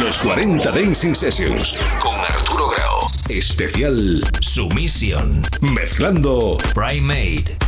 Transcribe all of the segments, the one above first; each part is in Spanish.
Los 40 Dancing Sessions con Arturo Grau. Especial Sumisión. Mezclando Primate.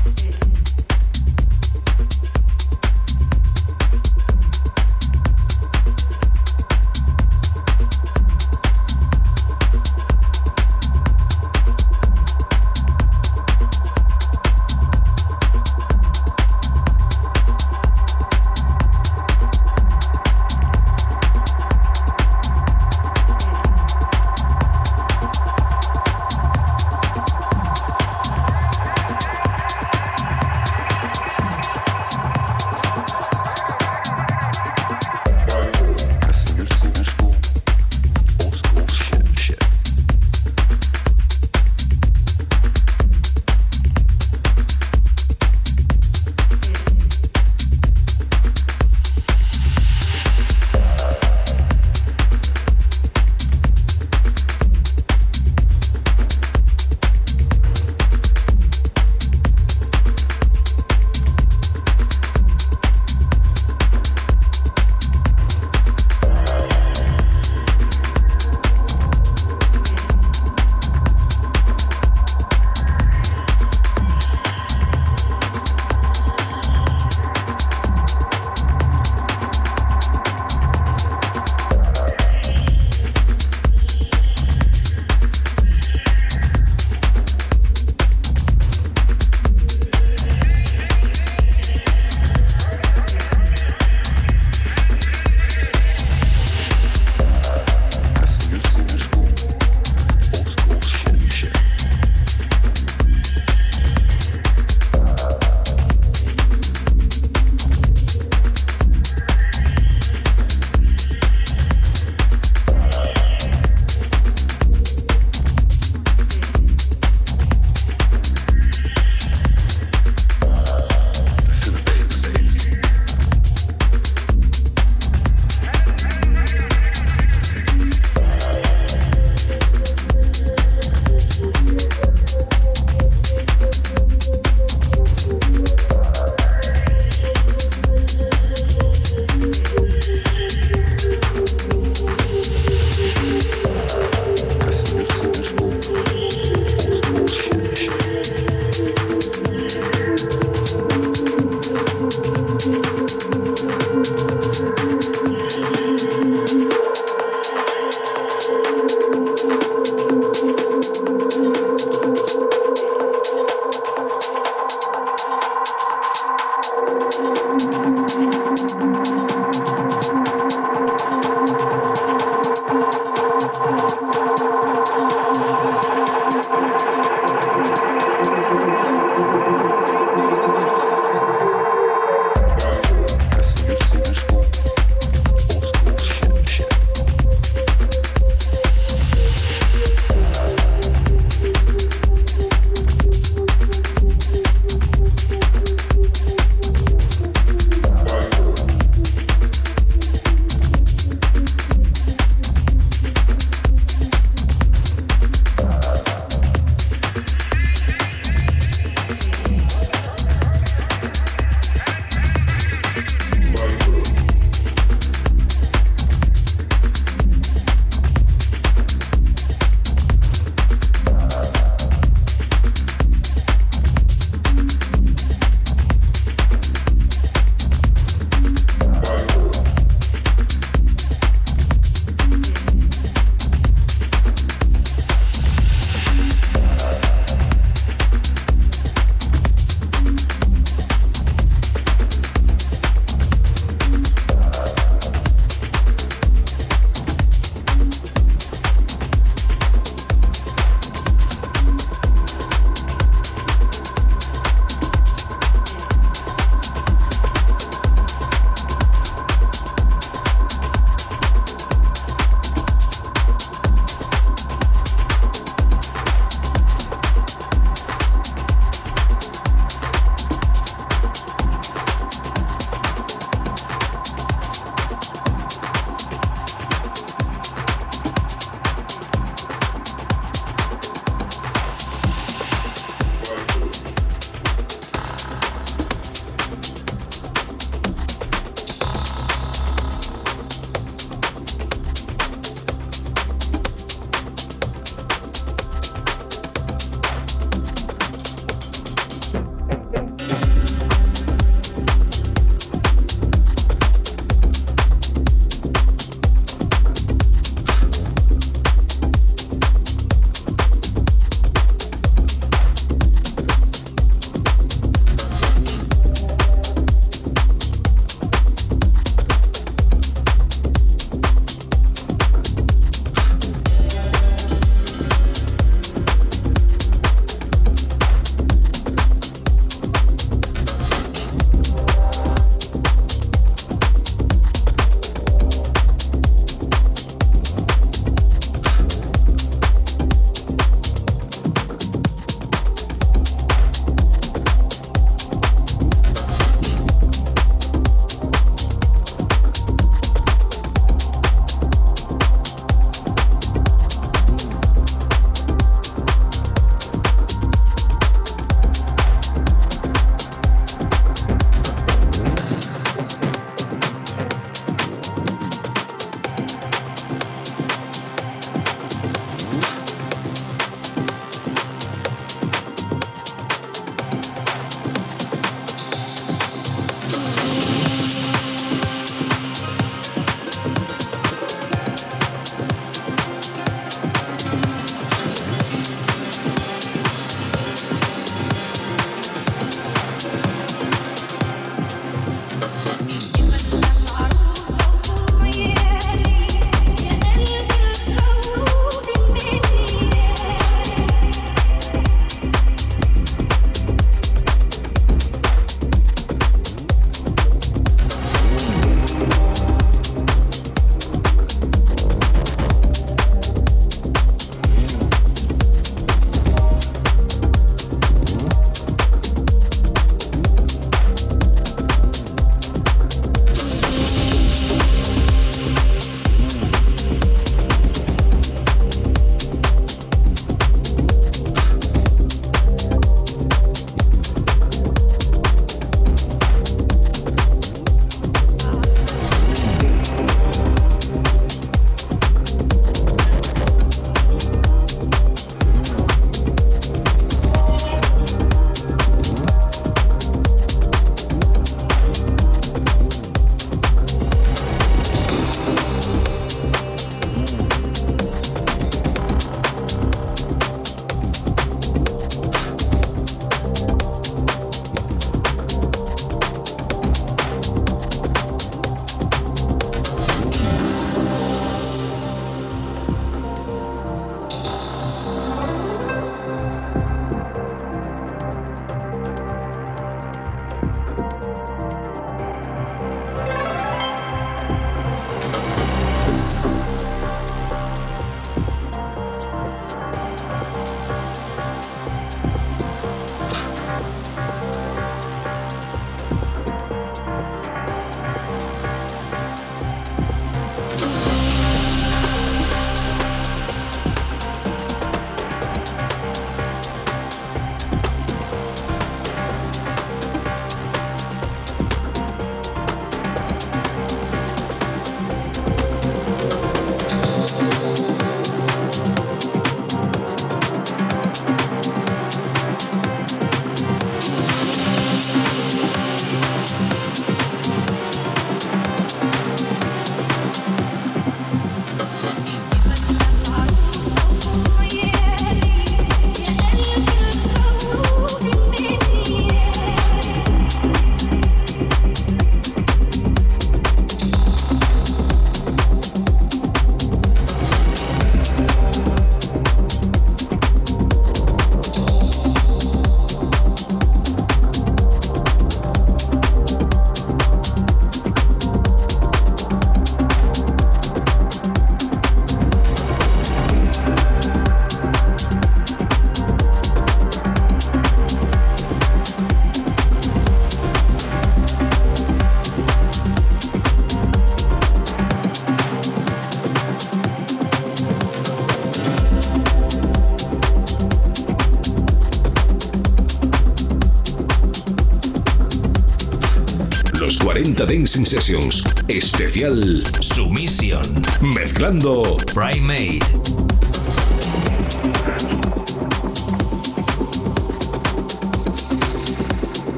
40 Dancing Sessions. Especial Sumisión. Mezclando Primate.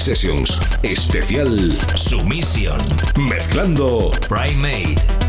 Sessions. Especial Sumisión. Mezclando Primate.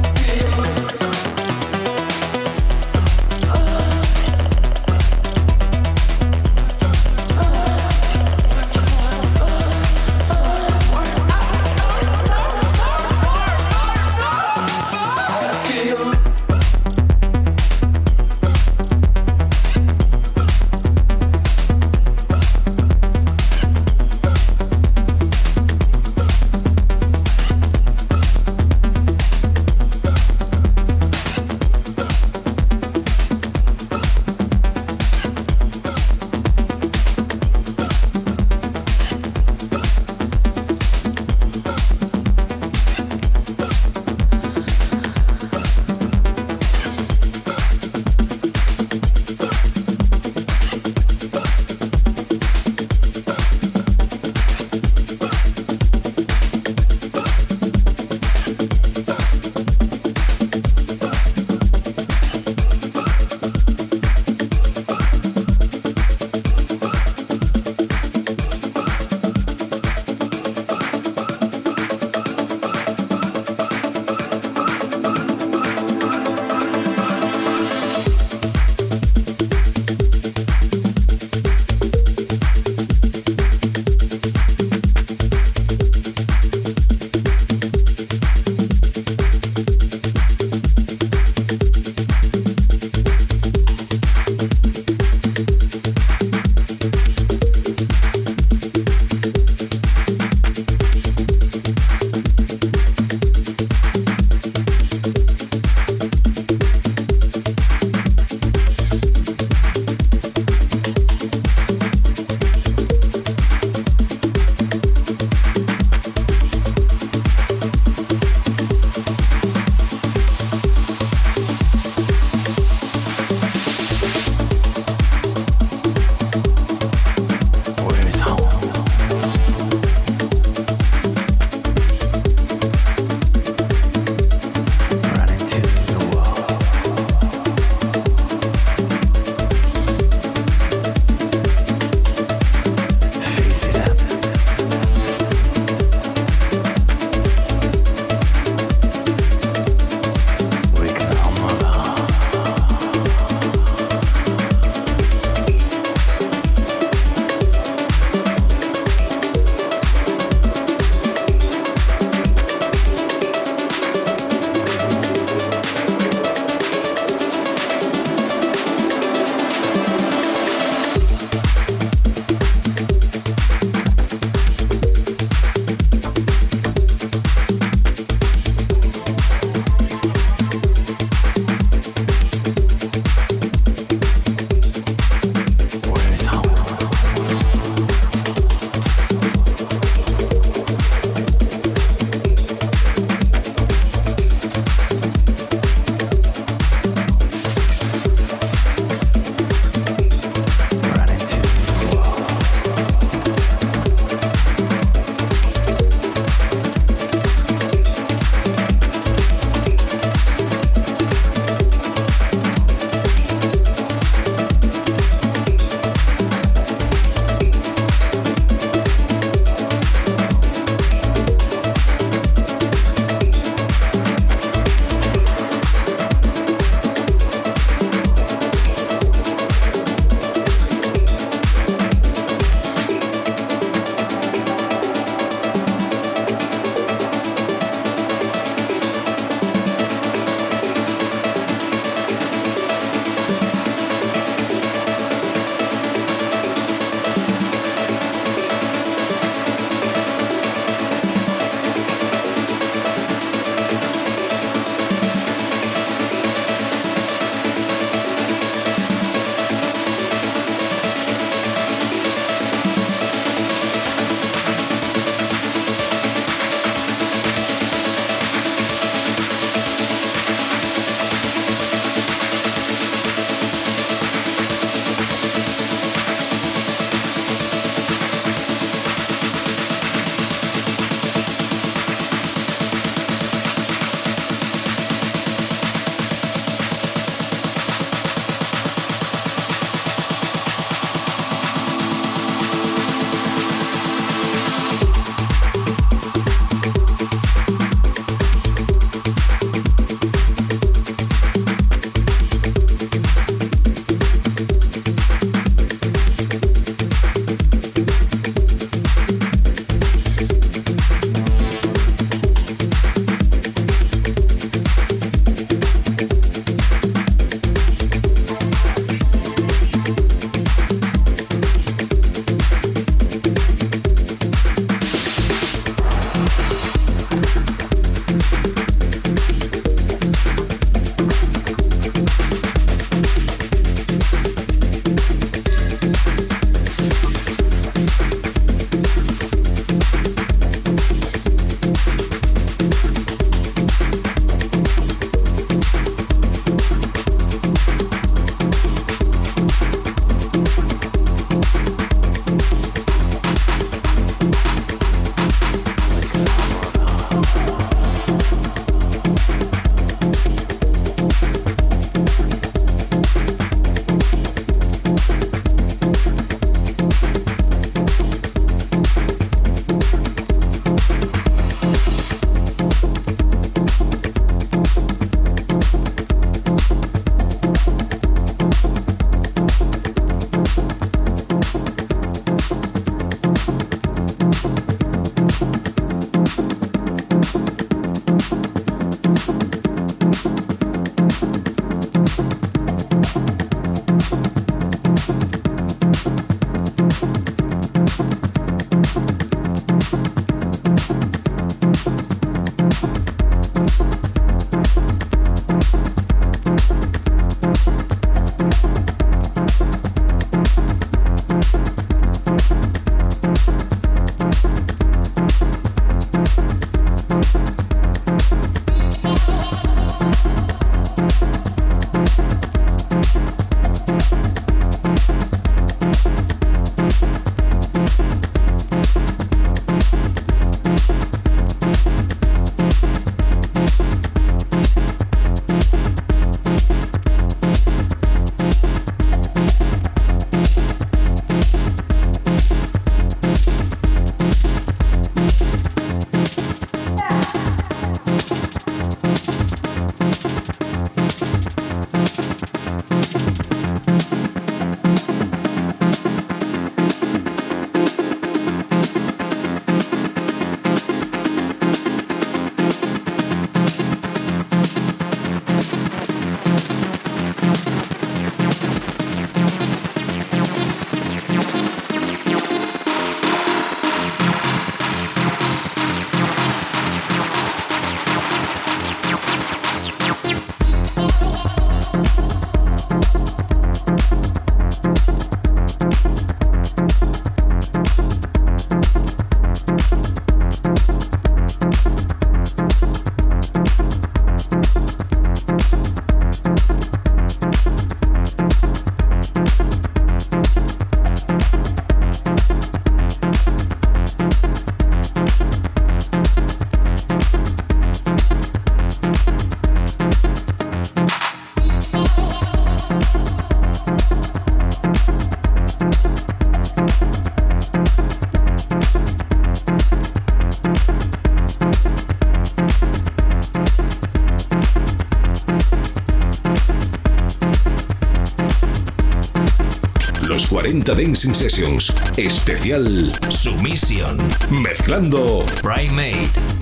Dancing Sessions. Especial Sumisión. Mezclando Primate.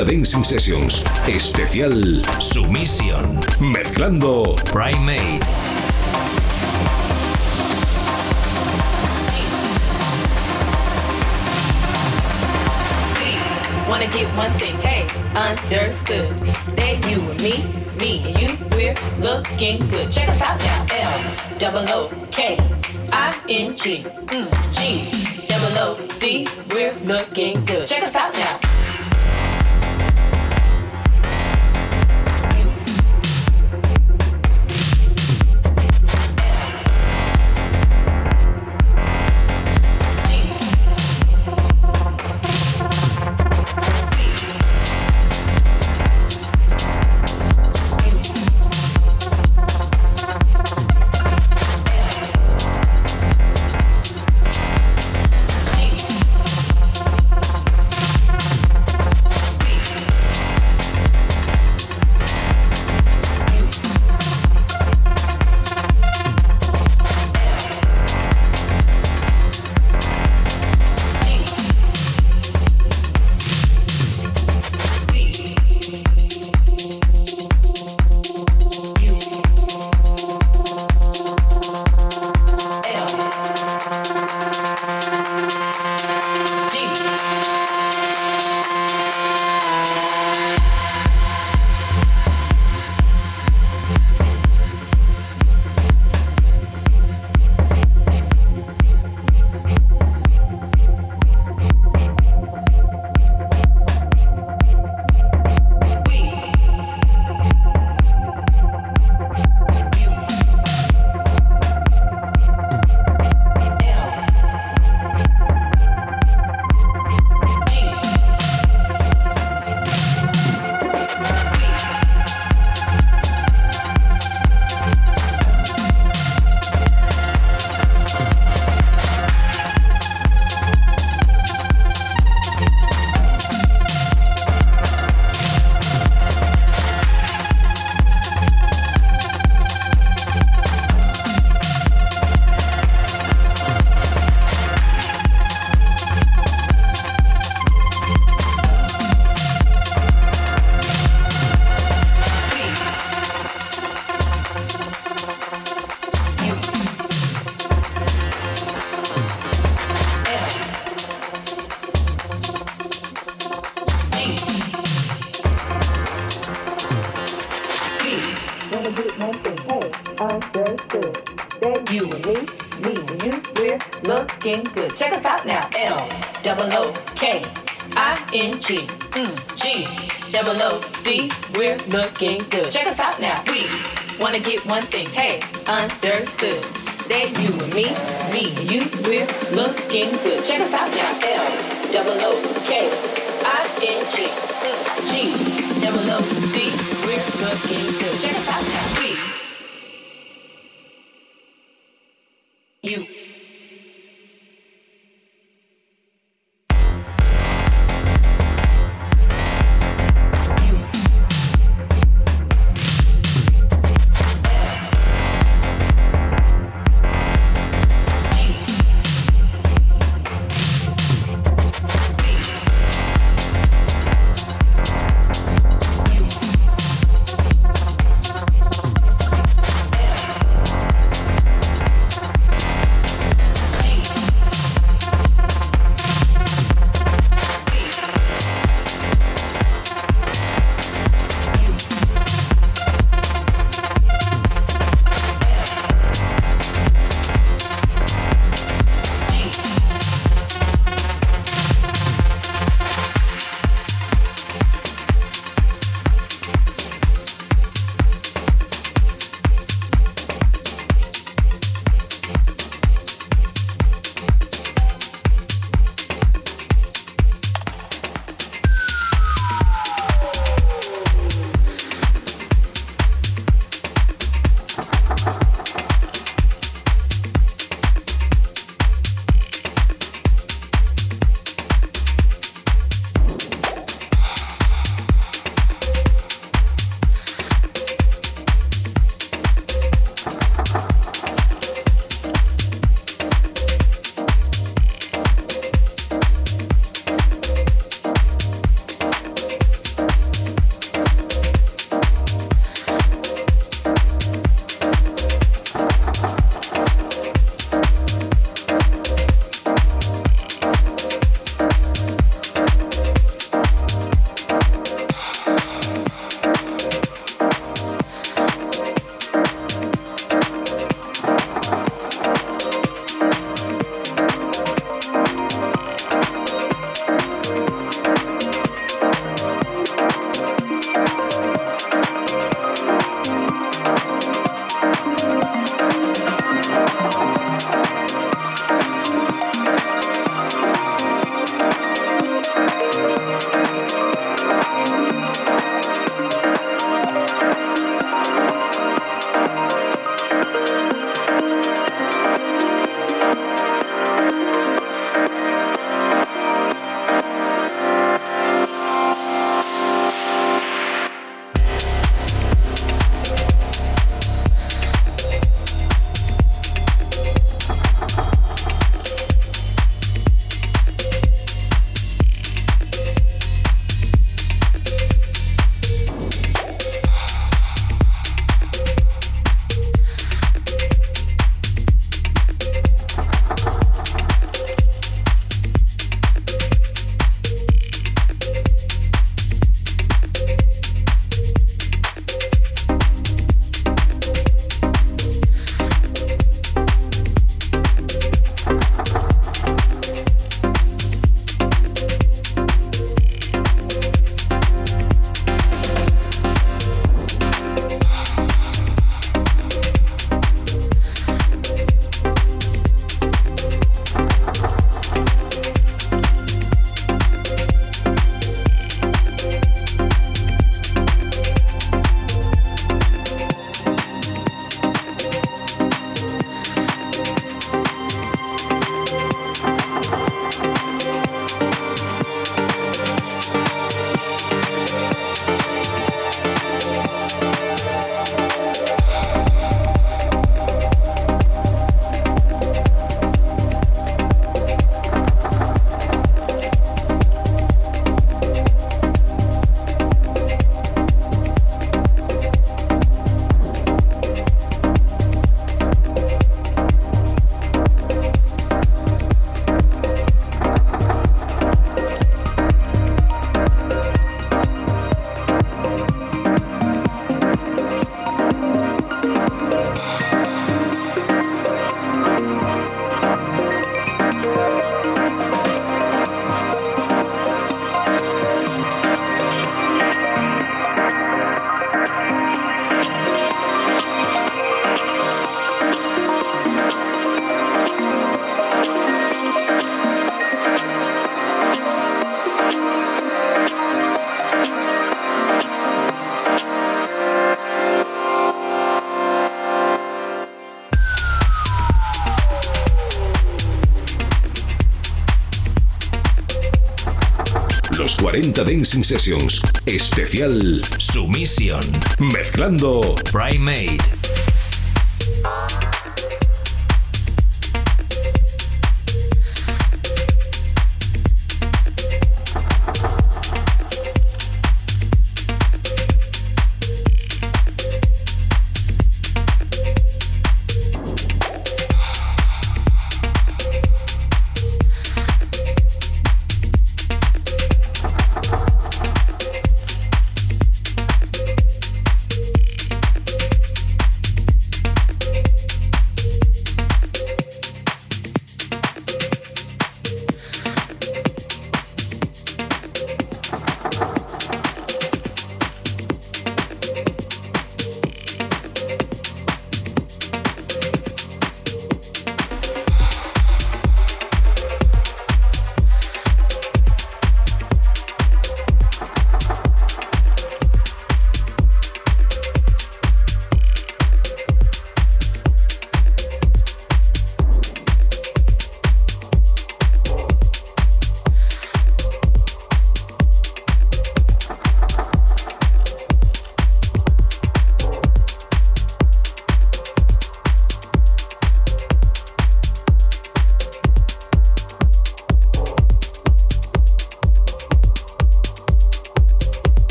40 Dancing Sessions. Especial Sumisión. Mezclando Primate. Wanna get one thing, hey, understood. That you and me, me and you, we're looking good. Check us out now. L double O K I N G mm, G double O D. We're looking good. Check us out now. 40 Dancing Sessions. Especial Sumisión. Mezclando Primate.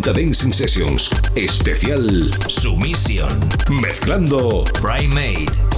40 Dancing Sessions. Especial Sumisión. Mezclando Primate.